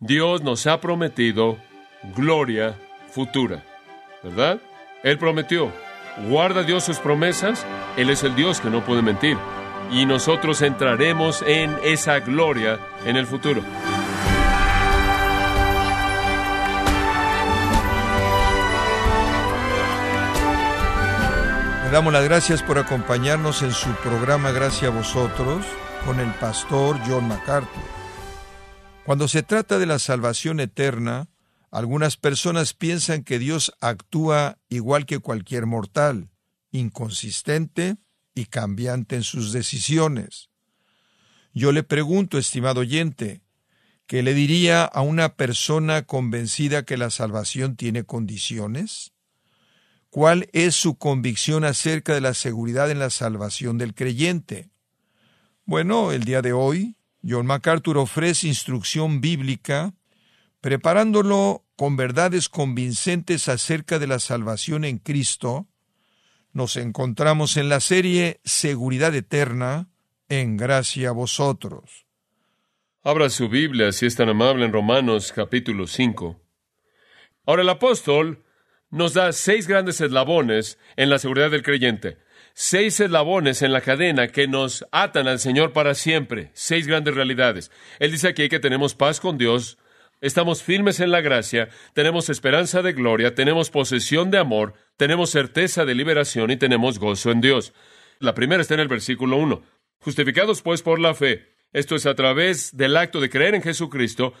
Dios nos ha prometido gloria futura, ¿verdad? Él prometió, guarda Dios sus promesas, Él es el Dios que no puede mentir, y nosotros entraremos en esa gloria en el futuro. Le damos las gracias por acompañarnos en su programa Gracias a vosotros con el pastor John MacArthur. Cuando se trata de la salvación eterna, algunas personas piensan que Dios actúa igual que cualquier mortal, inconsistente y cambiante en sus decisiones. Yo le pregunto, estimado oyente, ¿qué le diría a una persona convencida que la salvación tiene condiciones? ¿Cuál es su convicción acerca de la seguridad en la salvación del creyente? Bueno, el día de hoy, John MacArthur ofrece instrucción bíblica, preparándolo con verdades convincentes acerca de la salvación en Cristo. Nos encontramos en la serie Seguridad Eterna, en gracia a vosotros. Abra su Biblia, si es tan amable, en Romanos capítulo 5. Ahora el apóstol nos da seis grandes eslabones en la seguridad del creyente. Seis eslabones en la cadena que nos atan al Señor para siempre. Seis grandes realidades. Él dice aquí que tenemos paz con Dios, estamos firmes en la gracia, tenemos esperanza de gloria, tenemos posesión de amor, tenemos certeza de liberación y tenemos gozo en Dios. La primera está en el versículo 1. Justificados pues por la fe. Esto es a través del acto de creer en Jesucristo,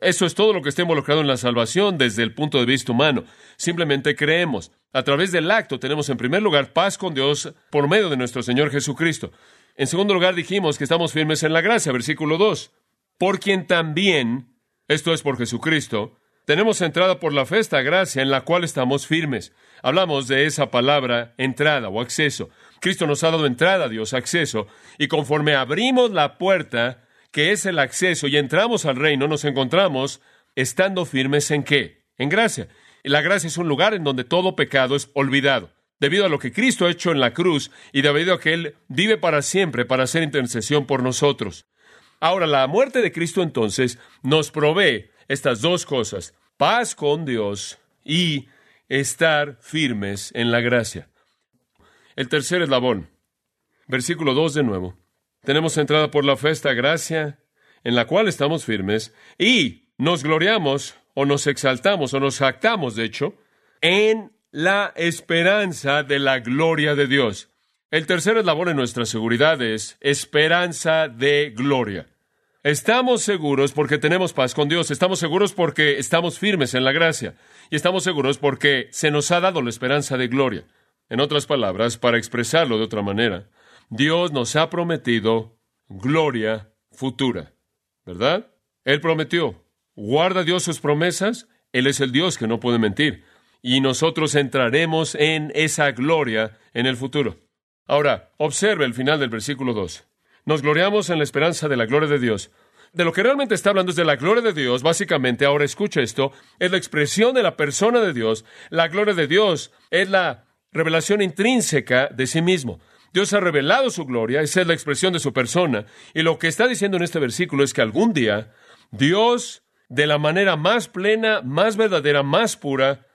eso es todo lo que está involucrado en la salvación desde el punto de vista humano. Simplemente creemos. A través del acto tenemos en primer lugar paz con Dios por medio de nuestro Señor Jesucristo. En segundo lugar dijimos que estamos firmes en la gracia, versículo 2. Por quien también, esto es por Jesucristo, tenemos entrada por la fe gracia en la cual estamos firmes. Hablamos de esa palabra entrada o acceso. Cristo nos ha dado entrada, Dios, acceso, y conforme abrimos la puerta, que es el acceso, y entramos al reino, nos encontramos estando firmes en qué? En gracia. La gracia es un lugar en donde todo pecado es olvidado. Debido a lo que Cristo ha hecho en la cruz y debido a que Él vive para siempre para hacer intercesión por nosotros. Ahora, la muerte de Cristo entonces nos provee estas dos cosas, paz con Dios y estar firmes en la gracia. El tercer eslabón, versículo 2 de nuevo. Tenemos entrada por la fe esta gracia en la cual estamos firmes y nos gloriamos o nos exaltamos o nos jactamos, de hecho, en la esperanza de la gloria de Dios. El tercer eslabón en nuestra seguridad es esperanza de gloria. Estamos seguros porque tenemos paz con Dios, estamos seguros porque estamos firmes en la gracia y estamos seguros porque se nos ha dado la esperanza de gloria. En otras palabras, para expresarlo de otra manera, Dios nos ha prometido gloria futura, ¿verdad? Él prometió, guarda Dios sus promesas, Él es el Dios que no puede mentir, y nosotros entraremos en esa gloria en el futuro. Ahora, observe el final del versículo 2. Nos gloriamos en la esperanza de la gloria de Dios. De lo que realmente está hablando es de la gloria de Dios. Básicamente, ahora escucha esto, es la expresión de la persona de Dios. La gloria de Dios es la revelación intrínseca de sí mismo. Dios ha revelado su gloria, esa es la expresión de su persona. Y lo que está diciendo en este versículo es que algún día Dios, de la manera más plena, más verdadera, más pura,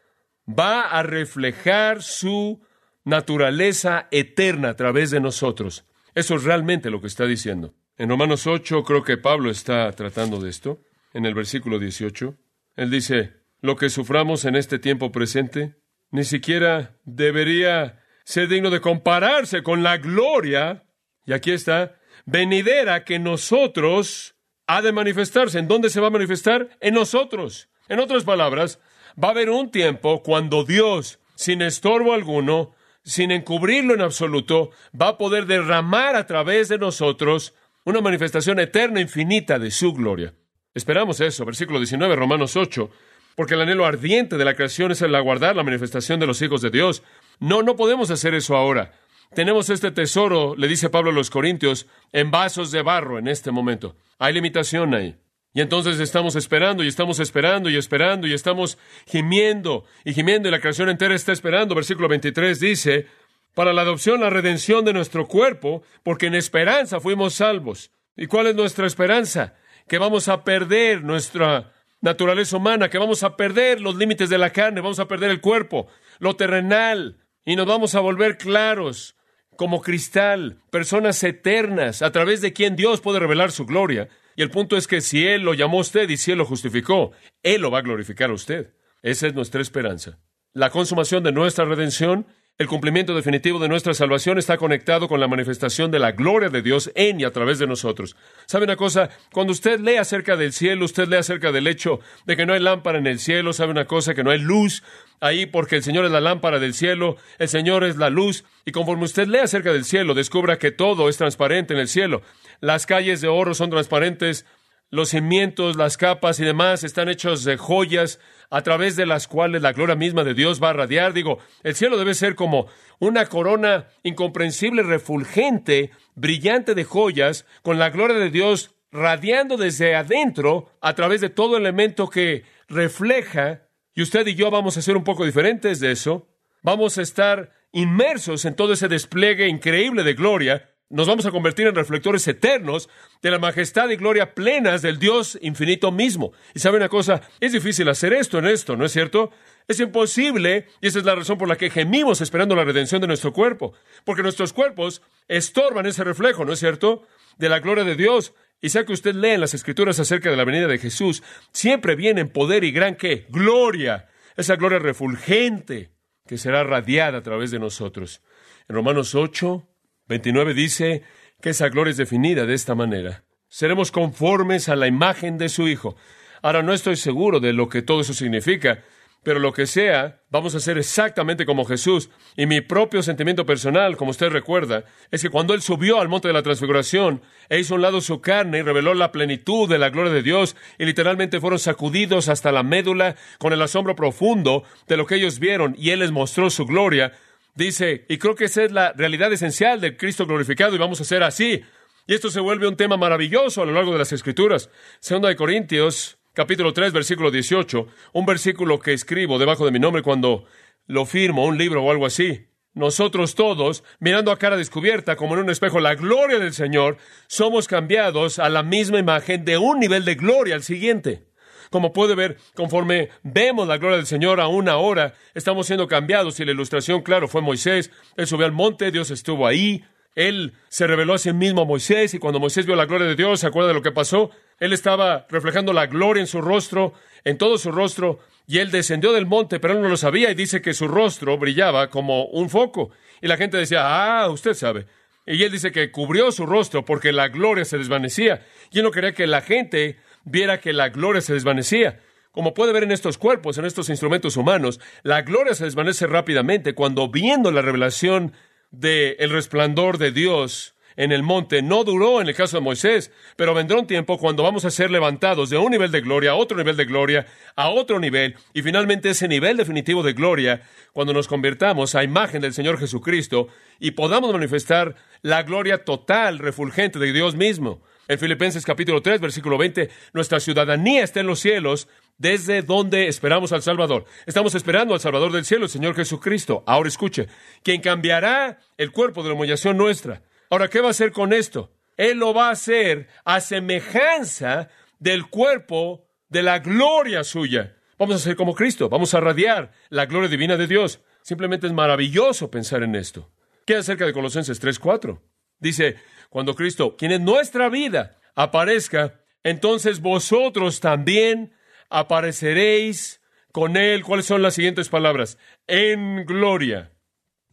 va a reflejar su naturaleza eterna a través de nosotros. Eso es realmente lo que está diciendo. En Romanos 8 creo que Pablo está tratando de esto, en el versículo 18. Él dice, lo que suframos en este tiempo presente ni siquiera debería ser digno de compararse con la gloria, y aquí está, venidera que nosotros ha de manifestarse. ¿En dónde se va a manifestar? En nosotros. En otras palabras, va a haber un tiempo cuando Dios, sin estorbo alguno, sin encubrirlo en absoluto, va a poder derramar a través de nosotros una manifestación eterna, infinita de su gloria. Esperamos eso, versículo 19, Romanos 8, porque el anhelo ardiente de la creación es el aguardar la manifestación de los hijos de Dios. No, no podemos hacer eso ahora. Tenemos este tesoro, le dice Pablo a los Corintios, en vasos de barro en este momento. Hay limitación ahí. Y entonces estamos esperando y estamos esperando y esperando y estamos gimiendo y gimiendo y la creación entera está esperando. Versículo 23 dice, para la adopción, la redención de nuestro cuerpo, porque en esperanza fuimos salvos. ¿Y cuál es nuestra esperanza? que vamos a perder nuestra naturaleza humana, que vamos a perder los límites de la carne, vamos a perder el cuerpo, lo terrenal, y nos vamos a volver claros como cristal, personas eternas, a través de quien Dios puede revelar su gloria. Y el punto es que si Él lo llamó a usted y si Él lo justificó, Él lo va a glorificar a usted. Esa es nuestra esperanza. La consumación de nuestra redención el cumplimiento definitivo de nuestra salvación está conectado con la manifestación de la gloria de Dios en y a través de nosotros. ¿Sabe una cosa? Cuando usted lee acerca del cielo, usted lee acerca del hecho de que no hay lámpara en el cielo, ¿sabe una cosa? Que no hay luz ahí porque el Señor es la lámpara del cielo, el Señor es la luz, y conforme usted lee acerca del cielo, descubra que todo es transparente en el cielo. Las calles de oro son transparentes, los cimientos, las capas y demás están hechos de joyas a través de las cuales la gloria misma de Dios va a radiar. Digo, el cielo debe ser como una corona incomprensible, refulgente, brillante de joyas, con la gloria de Dios radiando desde adentro a través de todo elemento que refleja. Y usted y yo vamos a ser un poco diferentes de eso. Vamos a estar inmersos en todo ese despliegue increíble de gloria nos vamos a convertir en reflectores eternos de la majestad y gloria plenas del Dios infinito mismo. Y sabe una cosa, es difícil hacer esto en esto, ¿no es cierto? Es imposible, y esa es la razón por la que gemimos esperando la redención de nuestro cuerpo, porque nuestros cuerpos estorban ese reflejo, ¿no es cierto? De la gloria de Dios. Y sea que usted lee en las escrituras acerca de la venida de Jesús, siempre viene en poder y gran que gloria, esa gloria refulgente que será radiada a través de nosotros. En Romanos 8, 29 dice que esa gloria es definida de esta manera. Seremos conformes a la imagen de su Hijo. Ahora no estoy seguro de lo que todo eso significa, pero lo que sea, vamos a ser exactamente como Jesús. Y mi propio sentimiento personal, como usted recuerda, es que cuando Él subió al monte de la transfiguración e hizo a un lado su carne y reveló la plenitud de la gloria de Dios, y literalmente fueron sacudidos hasta la médula con el asombro profundo de lo que ellos vieron, y Él les mostró su gloria, Dice, y creo que esa es la realidad esencial del Cristo glorificado y vamos a ser así. Y esto se vuelve un tema maravilloso a lo largo de las Escrituras. Segunda de Corintios, capítulo 3, versículo 18, un versículo que escribo debajo de mi nombre cuando lo firmo, un libro o algo así. Nosotros todos, mirando a cara descubierta como en un espejo la gloria del Señor, somos cambiados a la misma imagen de un nivel de gloria al siguiente. Como puede ver, conforme vemos la gloria del Señor aún ahora, estamos siendo cambiados. Y la ilustración, claro, fue Moisés. Él subió al monte, Dios estuvo ahí. Él se reveló a sí mismo a Moisés y cuando Moisés vio la gloria de Dios, ¿se acuerda de lo que pasó? Él estaba reflejando la gloria en su rostro, en todo su rostro, y él descendió del monte, pero él no lo sabía y dice que su rostro brillaba como un foco. Y la gente decía, ah, usted sabe. Y él dice que cubrió su rostro porque la gloria se desvanecía. Y él no quería que la gente viera que la gloria se desvanecía. Como puede ver en estos cuerpos, en estos instrumentos humanos, la gloria se desvanece rápidamente cuando viendo la revelación del el resplandor de Dios en el monte no duró en el caso de Moisés, pero vendrá un tiempo cuando vamos a ser levantados de un nivel de gloria a otro nivel de gloria, a otro nivel, y finalmente ese nivel definitivo de gloria, cuando nos convertamos a imagen del Señor Jesucristo y podamos manifestar la gloria total, refulgente de Dios mismo. En Filipenses capítulo 3, versículo 20, nuestra ciudadanía está en los cielos, desde donde esperamos al Salvador. Estamos esperando al Salvador del cielo, el Señor Jesucristo. Ahora escuche, quien cambiará el cuerpo de la humillación nuestra. Ahora, ¿qué va a hacer con esto? Él lo va a hacer a semejanza del cuerpo de la gloria suya. Vamos a ser como Cristo, vamos a radiar la gloria divina de Dios. Simplemente es maravilloso pensar en esto. ¿Qué acerca de Colosenses 3:4? Dice, cuando Cristo, quien es nuestra vida, aparezca, entonces vosotros también apareceréis con Él. ¿Cuáles son las siguientes palabras? En gloria.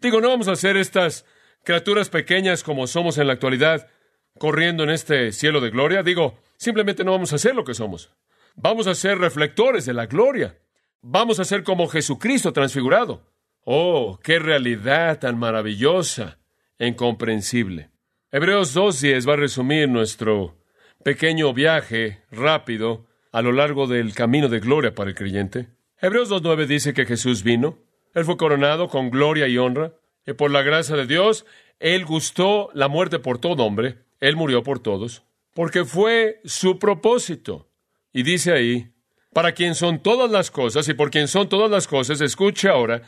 Digo, no vamos a hacer estas criaturas pequeñas como somos en la actualidad, corriendo en este cielo de gloria. Digo, simplemente no vamos a ser lo que somos. Vamos a ser reflectores de la gloria. Vamos a ser como Jesucristo transfigurado. Oh, qué realidad tan maravillosa e incomprensible. Hebreos 2.10 va a resumir nuestro pequeño viaje rápido a lo largo del camino de gloria para el creyente. Hebreos 2.9 dice que Jesús vino, Él fue coronado con gloria y honra, y por la gracia de Dios, Él gustó la muerte por todo hombre, Él murió por todos, porque fue su propósito. Y dice ahí, para quien son todas las cosas y por quien son todas las cosas, escuche ahora,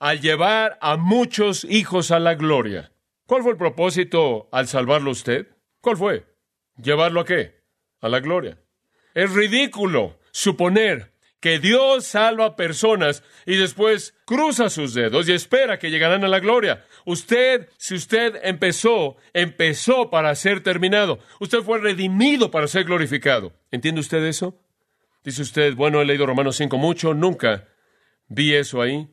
al llevar a muchos hijos a la gloria. ¿Cuál fue el propósito al salvarlo usted? ¿Cuál fue? ¿Llevarlo a qué? A la gloria. Es ridículo suponer que Dios salva personas y después cruza sus dedos y espera que llegarán a la gloria. Usted, si usted empezó, empezó para ser terminado. Usted fue redimido para ser glorificado. ¿Entiende usted eso? Dice usted, bueno, he leído Romanos 5 mucho, nunca vi eso ahí.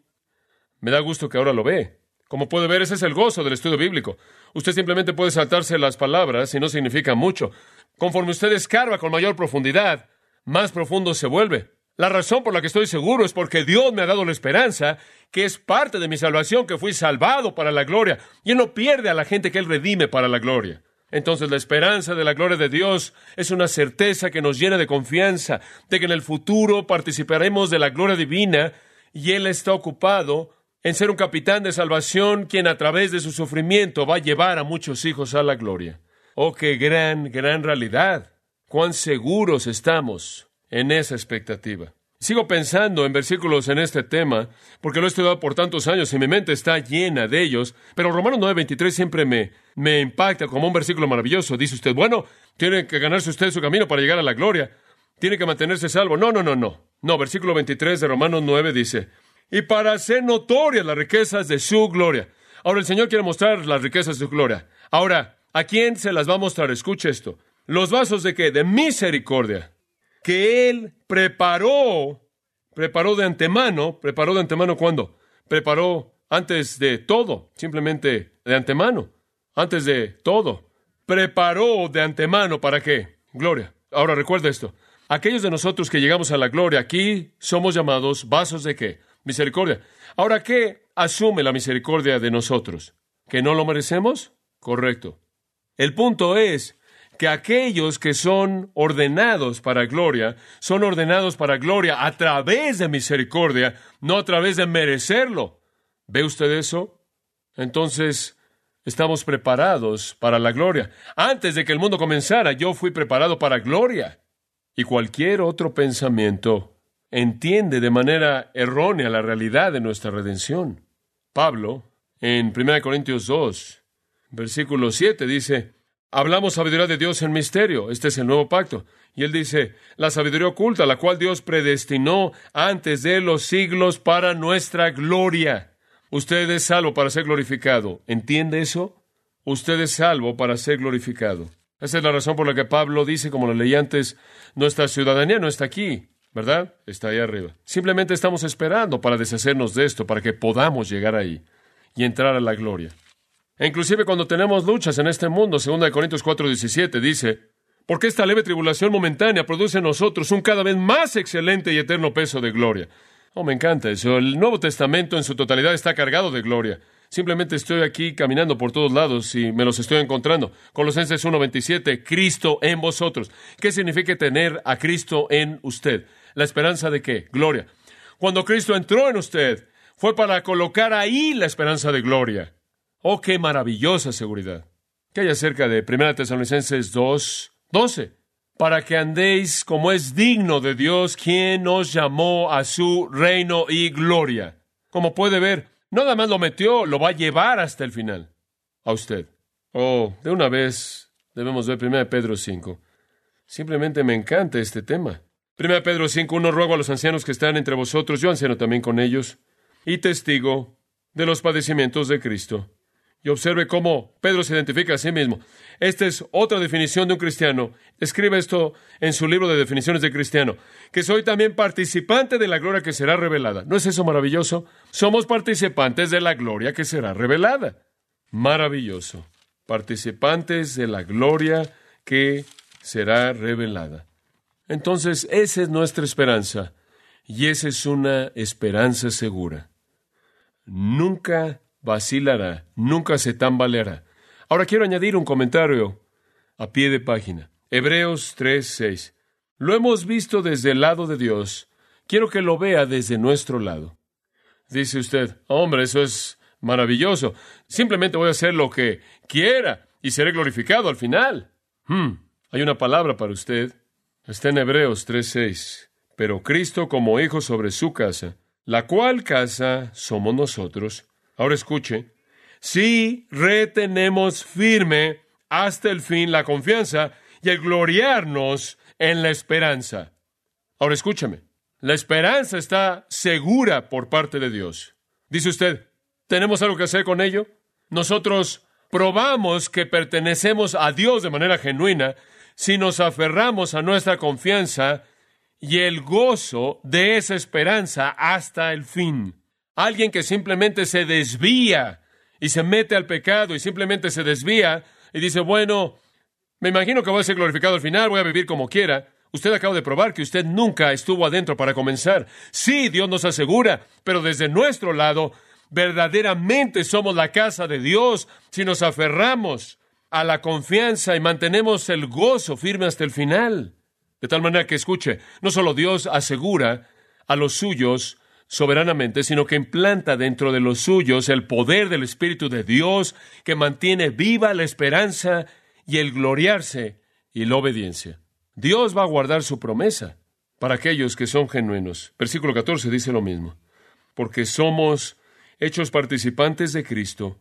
Me da gusto que ahora lo ve. Como puede ver, ese es el gozo del estudio bíblico. Usted simplemente puede saltarse las palabras y no significa mucho. Conforme usted escarba con mayor profundidad, más profundo se vuelve. La razón por la que estoy seguro es porque Dios me ha dado la esperanza, que es parte de mi salvación, que fui salvado para la gloria. Y Él no pierde a la gente que Él redime para la gloria. Entonces la esperanza de la gloria de Dios es una certeza que nos llena de confianza, de que en el futuro participaremos de la gloria divina y Él está ocupado en ser un capitán de salvación quien a través de su sufrimiento va a llevar a muchos hijos a la gloria. Oh, qué gran, gran realidad. Cuán seguros estamos en esa expectativa. Sigo pensando en versículos en este tema, porque lo he estudiado por tantos años y mi mente está llena de ellos, pero Romanos 9:23 siempre me, me impacta como un versículo maravilloso. Dice usted, bueno, tiene que ganarse usted su camino para llegar a la gloria, tiene que mantenerse salvo. No, no, no, no. No, versículo 23 de Romanos 9 dice, y para hacer notorias las riquezas de su gloria. Ahora el Señor quiere mostrar las riquezas de su gloria. Ahora, ¿a quién se las va a mostrar? Escuche esto. Los vasos de qué? De misericordia. Que Él preparó, preparó de antemano, preparó de antemano cuándo? Preparó antes de todo, simplemente de antemano, antes de todo. Preparó de antemano para qué? Gloria. Ahora recuerda esto. Aquellos de nosotros que llegamos a la gloria, aquí somos llamados vasos de qué? Misericordia. Ahora, ¿qué asume la misericordia de nosotros? ¿Que no lo merecemos? Correcto. El punto es que aquellos que son ordenados para gloria, son ordenados para gloria a través de misericordia, no a través de merecerlo. ¿Ve usted eso? Entonces, estamos preparados para la gloria. Antes de que el mundo comenzara, yo fui preparado para gloria. Y cualquier otro pensamiento entiende de manera errónea la realidad de nuestra redención. Pablo, en 1 Corintios 2, versículo 7, dice, hablamos sabiduría de Dios en misterio, este es el nuevo pacto. Y él dice, la sabiduría oculta, la cual Dios predestinó antes de los siglos para nuestra gloria. Usted es salvo para ser glorificado. ¿Entiende eso? Usted es salvo para ser glorificado. Esa es la razón por la que Pablo dice, como lo leí antes, nuestra ciudadanía no está aquí, ¿verdad? Está ahí arriba. Simplemente estamos esperando para deshacernos de esto, para que podamos llegar ahí y entrar a la gloria. E inclusive cuando tenemos luchas en este mundo, 2 Corintios 4:17 dice, porque esta leve tribulación momentánea produce en nosotros un cada vez más excelente y eterno peso de gloria. Oh, me encanta eso. El Nuevo Testamento en su totalidad está cargado de gloria. Simplemente estoy aquí caminando por todos lados y me los estoy encontrando. Colosenses 1:27, Cristo en vosotros. ¿Qué significa tener a Cristo en usted? ¿La esperanza de qué? Gloria. Cuando Cristo entró en usted, fue para colocar ahí la esperanza de gloria. Oh, qué maravillosa seguridad. ¿Qué hay acerca de 1 Tesalonicenses 2, 12? Para que andéis como es digno de Dios, quien nos llamó a su reino y gloria. Como puede ver, nada más lo metió, lo va a llevar hasta el final. A usted. Oh, de una vez debemos ver 1 Pedro 5. Simplemente me encanta este tema. 1 Pedro 5, uno ruego a los ancianos que están entre vosotros, yo anciano también con ellos, y testigo de los padecimientos de Cristo. Y observe cómo Pedro se identifica a sí mismo. Esta es otra definición de un cristiano. Escribe esto en su libro de definiciones de cristiano, que soy también participante de la gloria que será revelada. ¿No es eso maravilloso? Somos participantes de la gloria que será revelada. Maravilloso. Participantes de la gloria que será revelada. Entonces, esa es nuestra esperanza y esa es una esperanza segura. Nunca vacilará, nunca se tambaleará. Ahora quiero añadir un comentario a pie de página. Hebreos 3:6. Lo hemos visto desde el lado de Dios. Quiero que lo vea desde nuestro lado. Dice usted, hombre, eso es maravilloso. Simplemente voy a hacer lo que quiera y seré glorificado al final. Hmm, hay una palabra para usted. Está en Hebreos 3:6. Pero Cristo como hijo sobre su casa, la cual casa somos nosotros. Ahora escuche, si retenemos firme hasta el fin la confianza y el gloriarnos en la esperanza. Ahora escúchame, la esperanza está segura por parte de Dios. Dice usted, ¿tenemos algo que hacer con ello? Nosotros probamos que pertenecemos a Dios de manera genuina si nos aferramos a nuestra confianza y el gozo de esa esperanza hasta el fin. Alguien que simplemente se desvía y se mete al pecado y simplemente se desvía y dice, bueno, me imagino que voy a ser glorificado al final, voy a vivir como quiera. Usted acaba de probar que usted nunca estuvo adentro para comenzar. Sí, Dios nos asegura, pero desde nuestro lado, verdaderamente somos la casa de Dios si nos aferramos a la confianza y mantenemos el gozo firme hasta el final. De tal manera que escuche, no solo Dios asegura a los suyos soberanamente, sino que implanta dentro de los suyos el poder del Espíritu de Dios que mantiene viva la esperanza y el gloriarse y la obediencia. Dios va a guardar su promesa para aquellos que son genuinos. Versículo 14 dice lo mismo. Porque somos hechos participantes de Cristo,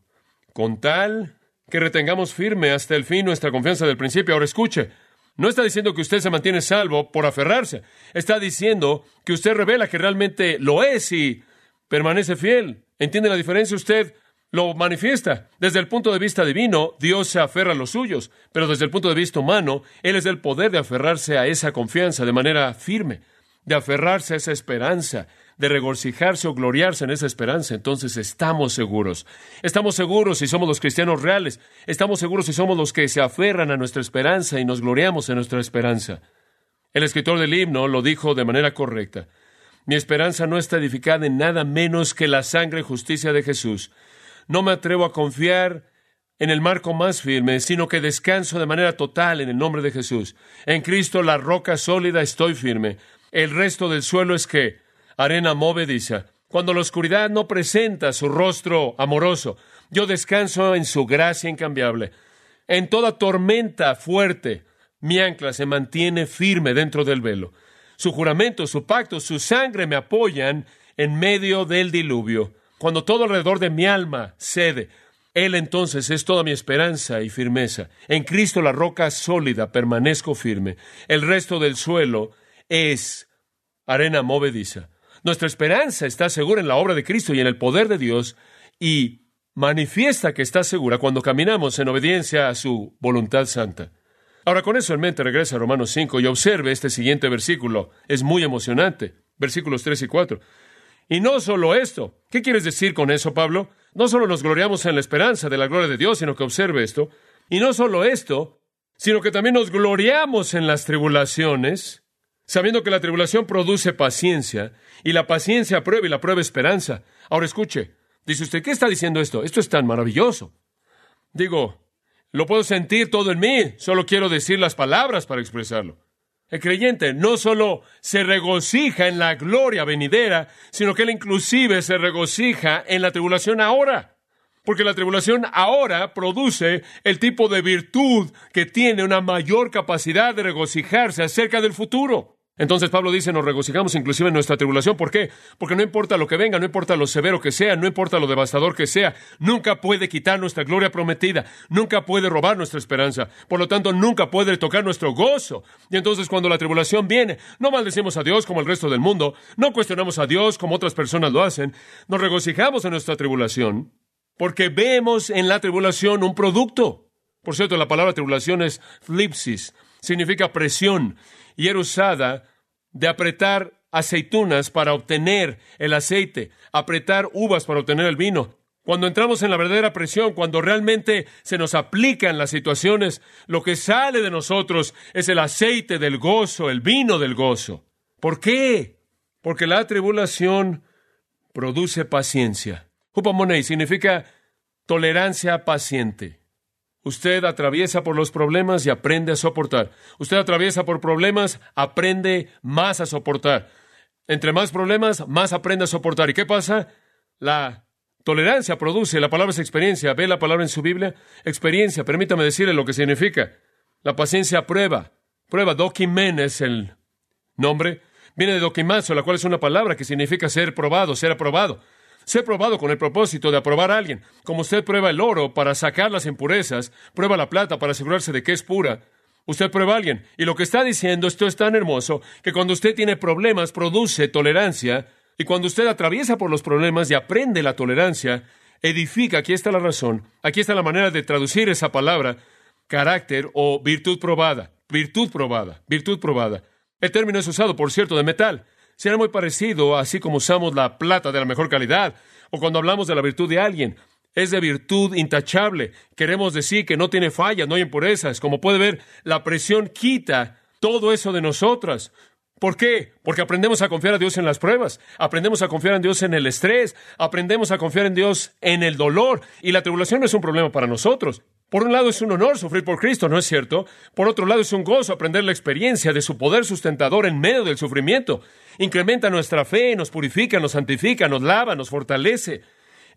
con tal que retengamos firme hasta el fin nuestra confianza del principio. Ahora escuche, no está diciendo que usted se mantiene salvo por aferrarse. Está diciendo que usted revela que realmente lo es y permanece fiel. ¿Entiende la diferencia? Usted lo manifiesta. Desde el punto de vista divino, Dios se aferra a los suyos, pero desde el punto de vista humano, Él es el poder de aferrarse a esa confianza de manera firme, de aferrarse a esa esperanza, de regocijarse o gloriarse en esa esperanza, entonces estamos seguros. Estamos seguros si somos los cristianos reales. Estamos seguros si somos los que se aferran a nuestra esperanza y nos gloriamos en nuestra esperanza. El escritor del himno lo dijo de manera correcta. Mi esperanza no está edificada en nada menos que la sangre y justicia de Jesús. No me atrevo a confiar en el marco más firme, sino que descanso de manera total en el nombre de Jesús. En Cristo, la roca sólida, estoy firme. El resto del suelo es que arena movediza. Cuando la oscuridad no presenta su rostro amoroso, yo descanso en su gracia incambiable. En toda tormenta fuerte, mi ancla se mantiene firme dentro del velo. Su juramento, su pacto, su sangre me apoyan en medio del diluvio. Cuando todo alrededor de mi alma cede, Él entonces es toda mi esperanza y firmeza. En Cristo la roca sólida permanezco firme. El resto del suelo es arena movediza. Nuestra esperanza está segura en la obra de Cristo y en el poder de Dios y manifiesta que está segura cuando caminamos en obediencia a su voluntad santa. Ahora con eso en mente regresa a Romanos 5 y observe este siguiente versículo. Es muy emocionante. Versículos 3 y 4. Y no solo esto. ¿Qué quieres decir con eso, Pablo? No solo nos gloriamos en la esperanza de la gloria de Dios, sino que observe esto. Y no solo esto, sino que también nos gloriamos en las tribulaciones, sabiendo que la tribulación produce paciencia, y la paciencia prueba y la prueba esperanza. Ahora escuche, dice usted, ¿qué está diciendo esto? Esto es tan maravilloso. Digo, lo puedo sentir todo en mí, solo quiero decir las palabras para expresarlo. El creyente no solo se regocija en la gloria venidera, sino que él inclusive se regocija en la tribulación ahora. Porque la tribulación ahora produce el tipo de virtud que tiene una mayor capacidad de regocijarse acerca del futuro. Entonces Pablo dice, nos regocijamos inclusive en nuestra tribulación. ¿Por qué? Porque no importa lo que venga, no importa lo severo que sea, no importa lo devastador que sea, nunca puede quitar nuestra gloria prometida, nunca puede robar nuestra esperanza. Por lo tanto, nunca puede tocar nuestro gozo. Y entonces cuando la tribulación viene, no maldecimos a Dios como el resto del mundo, no cuestionamos a Dios como otras personas lo hacen, nos regocijamos en nuestra tribulación porque vemos en la tribulación un producto. Por cierto, la palabra tribulación es flipsis, significa presión y era usada de apretar aceitunas para obtener el aceite, apretar uvas para obtener el vino. Cuando entramos en la verdadera presión, cuando realmente se nos aplican las situaciones, lo que sale de nosotros es el aceite del gozo, el vino del gozo. ¿Por qué? Porque la tribulación produce paciencia. Hupamonei significa tolerancia paciente. Usted atraviesa por los problemas y aprende a soportar. Usted atraviesa por problemas, aprende más a soportar. Entre más problemas, más aprende a soportar. ¿Y qué pasa? La tolerancia produce, la palabra es experiencia. ¿Ve la palabra en su Biblia? Experiencia, permítame decirle lo que significa. La paciencia prueba. Prueba, dokimen es el nombre. Viene de dokimazo, la cual es una palabra que significa ser probado, ser aprobado. Sé probado con el propósito de aprobar a alguien. Como usted prueba el oro para sacar las impurezas, prueba la plata para asegurarse de que es pura. Usted prueba a alguien. Y lo que está diciendo, esto es tan hermoso, que cuando usted tiene problemas, produce tolerancia. Y cuando usted atraviesa por los problemas y aprende la tolerancia, edifica, aquí está la razón, aquí está la manera de traducir esa palabra, carácter o virtud probada. Virtud probada, virtud probada. El término es usado, por cierto, de metal. Será muy parecido, así como usamos la plata de la mejor calidad, o cuando hablamos de la virtud de alguien es de virtud intachable. Queremos decir que no tiene fallas, no hay impurezas. Como puede ver, la presión quita todo eso de nosotras. ¿Por qué? Porque aprendemos a confiar a Dios en las pruebas, aprendemos a confiar en Dios en el estrés, aprendemos a confiar en Dios en el dolor, y la tribulación no es un problema para nosotros. Por un lado es un honor sufrir por Cristo, ¿no es cierto? Por otro lado es un gozo aprender la experiencia de su poder sustentador en medio del sufrimiento. Incrementa nuestra fe, nos purifica, nos santifica, nos lava, nos fortalece.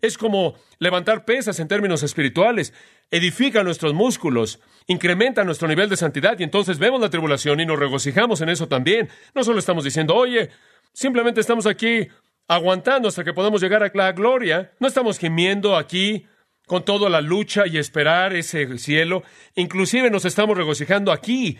Es como levantar pesas en términos espirituales, edifica nuestros músculos, incrementa nuestro nivel de santidad y entonces vemos la tribulación y nos regocijamos en eso también. No solo estamos diciendo, oye, simplemente estamos aquí aguantando hasta que podamos llegar a la gloria, no estamos gimiendo aquí con toda la lucha y esperar ese cielo, inclusive nos estamos regocijando aquí,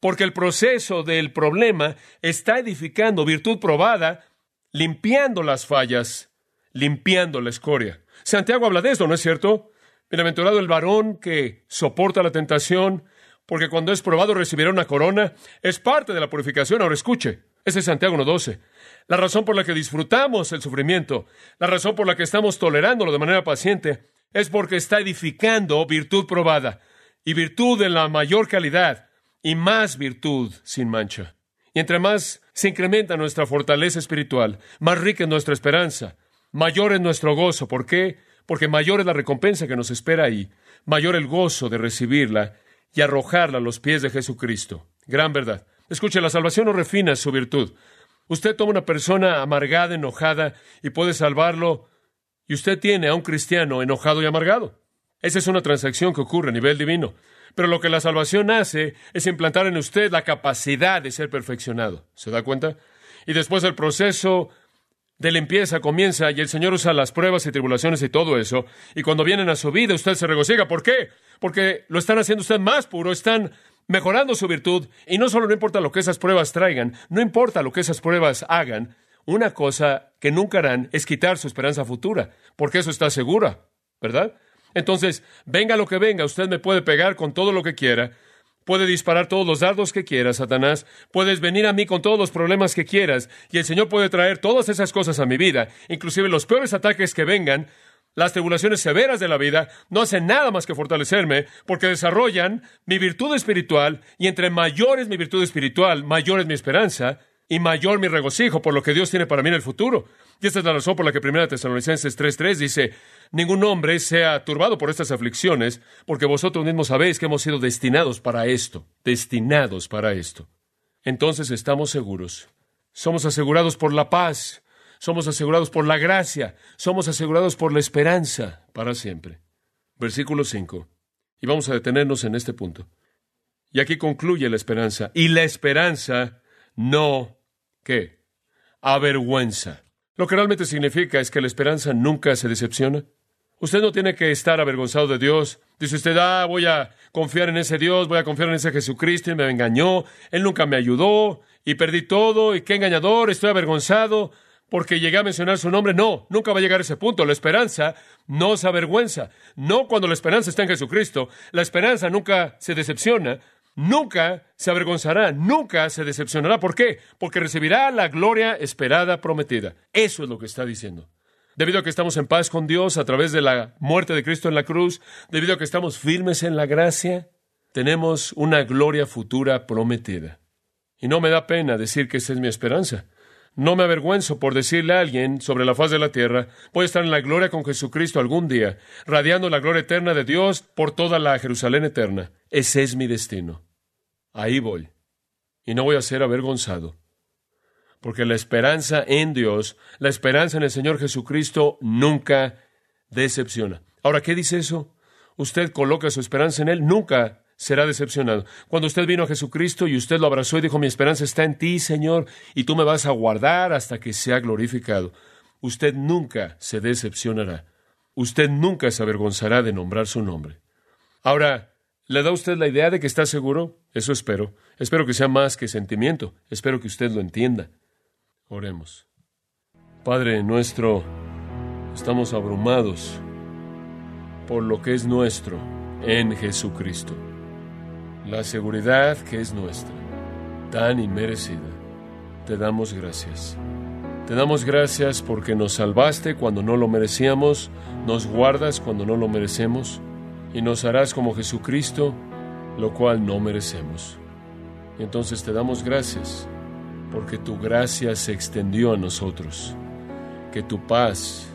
porque el proceso del problema está edificando virtud probada, limpiando las fallas limpiando la escoria. Santiago habla de esto, ¿no es cierto? Bienaventurado el varón que soporta la tentación, porque cuando es probado recibirá una corona. Es parte de la purificación. Ahora escuche, ese es Santiago 1.12. La razón por la que disfrutamos el sufrimiento, la razón por la que estamos tolerándolo de manera paciente, es porque está edificando virtud probada, y virtud de la mayor calidad, y más virtud sin mancha. Y entre más se incrementa nuestra fortaleza espiritual, más rica es nuestra esperanza, mayor es nuestro gozo. ¿Por qué? Porque mayor es la recompensa que nos espera ahí, mayor el gozo de recibirla y arrojarla a los pies de Jesucristo. Gran verdad. Escuche, la salvación no refina su virtud. Usted toma una persona amargada, enojada, y puede salvarlo, y usted tiene a un cristiano enojado y amargado. Esa es una transacción que ocurre a nivel divino. Pero lo que la salvación hace es implantar en usted la capacidad de ser perfeccionado. ¿Se da cuenta? Y después el proceso de limpieza comienza y el Señor usa las pruebas y tribulaciones y todo eso. Y cuando vienen a su vida, usted se regocija. ¿Por qué? Porque lo están haciendo usted más puro, están mejorando su virtud. Y no solo no importa lo que esas pruebas traigan, no importa lo que esas pruebas hagan, una cosa que nunca harán es quitar su esperanza futura, porque eso está segura, ¿verdad? Entonces, venga lo que venga, usted me puede pegar con todo lo que quiera, Puede disparar todos los dardos que quieras, Satanás. Puedes venir a mí con todos los problemas que quieras. Y el Señor puede traer todas esas cosas a mi vida, inclusive los peores ataques que vengan. Las tribulaciones severas de la vida no hacen nada más que fortalecerme porque desarrollan mi virtud espiritual y entre mayor es mi virtud espiritual, mayor es mi esperanza y mayor mi regocijo por lo que Dios tiene para mí en el futuro. Y esta es la razón por la que 1 Tesalonicenses 3.3 dice, ningún hombre sea turbado por estas aflicciones, porque vosotros mismos sabéis que hemos sido destinados para esto, destinados para esto. Entonces estamos seguros. Somos asegurados por la paz, somos asegurados por la gracia, somos asegurados por la esperanza para siempre. Versículo 5. Y vamos a detenernos en este punto. Y aquí concluye la esperanza. Y la esperanza no, ¿qué? Avergüenza. Lo que realmente significa es que la esperanza nunca se decepciona. Usted no tiene que estar avergonzado de Dios. Dice usted, ah, voy a confiar en ese Dios, voy a confiar en ese Jesucristo y me engañó, Él nunca me ayudó y perdí todo y qué engañador, estoy avergonzado porque llegué a mencionar su nombre. No, nunca va a llegar a ese punto. La esperanza no se avergüenza. No cuando la esperanza está en Jesucristo. La esperanza nunca se decepciona nunca se avergonzará, nunca se decepcionará. ¿Por qué? Porque recibirá la gloria esperada prometida. Eso es lo que está diciendo. Debido a que estamos en paz con Dios a través de la muerte de Cristo en la cruz, debido a que estamos firmes en la gracia, tenemos una gloria futura prometida. Y no me da pena decir que esa es mi esperanza. No me avergüenzo por decirle a alguien sobre la faz de la tierra, voy a estar en la gloria con Jesucristo algún día, radiando la gloria eterna de Dios por toda la Jerusalén eterna. Ese es mi destino. Ahí voy. Y no voy a ser avergonzado. Porque la esperanza en Dios, la esperanza en el Señor Jesucristo nunca decepciona. Ahora, ¿qué dice eso? Usted coloca su esperanza en Él, nunca será decepcionado. Cuando usted vino a Jesucristo y usted lo abrazó y dijo, mi esperanza está en ti, Señor, y tú me vas a guardar hasta que sea glorificado, usted nunca se decepcionará. Usted nunca se avergonzará de nombrar su nombre. Ahora, ¿Le da usted la idea de que está seguro? Eso espero. Espero que sea más que sentimiento. Espero que usted lo entienda. Oremos. Padre nuestro, estamos abrumados por lo que es nuestro en Jesucristo. La seguridad que es nuestra, tan inmerecida. Te damos gracias. Te damos gracias porque nos salvaste cuando no lo merecíamos, nos guardas cuando no lo merecemos y nos harás como Jesucristo, lo cual no merecemos. Entonces te damos gracias porque tu gracia se extendió a nosotros, que tu paz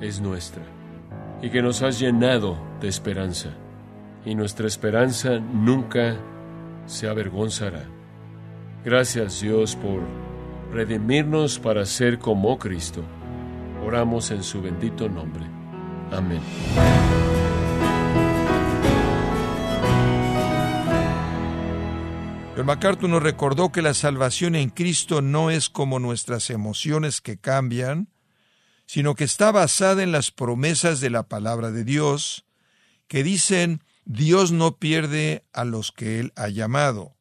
es nuestra y que nos has llenado de esperanza y nuestra esperanza nunca se avergonzará. Gracias Dios por redimirnos para ser como Cristo. Oramos en su bendito nombre. Amén. John MacArthur nos recordó que la salvación en Cristo no es como nuestras emociones que cambian, sino que está basada en las promesas de la palabra de Dios, que dicen, Dios no pierde a los que Él ha llamado.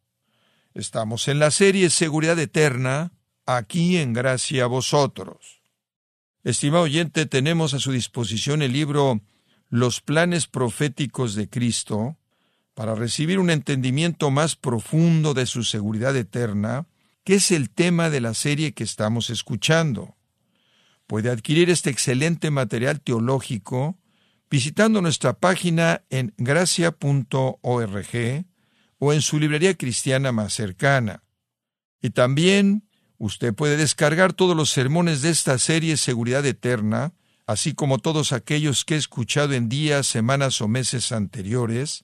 Estamos en la serie Seguridad Eterna, aquí en Gracia a vosotros. Estimado oyente, tenemos a su disposición el libro Los planes proféticos de Cristo, para recibir un entendimiento más profundo de su seguridad eterna, que es el tema de la serie que estamos escuchando. Puede adquirir este excelente material teológico visitando nuestra página en gracia.org o en su librería cristiana más cercana. Y también usted puede descargar todos los sermones de esta serie Seguridad Eterna, así como todos aquellos que he escuchado en días, semanas o meses anteriores,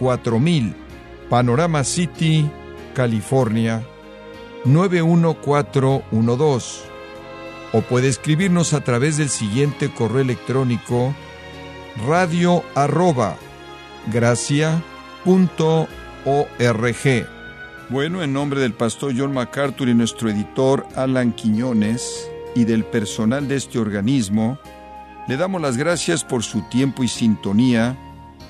4000, Panorama City, California, 91412. O puede escribirnos a través del siguiente correo electrónico radio arroba gracia.org. Bueno, en nombre del pastor John MacArthur y nuestro editor Alan Quiñones y del personal de este organismo, le damos las gracias por su tiempo y sintonía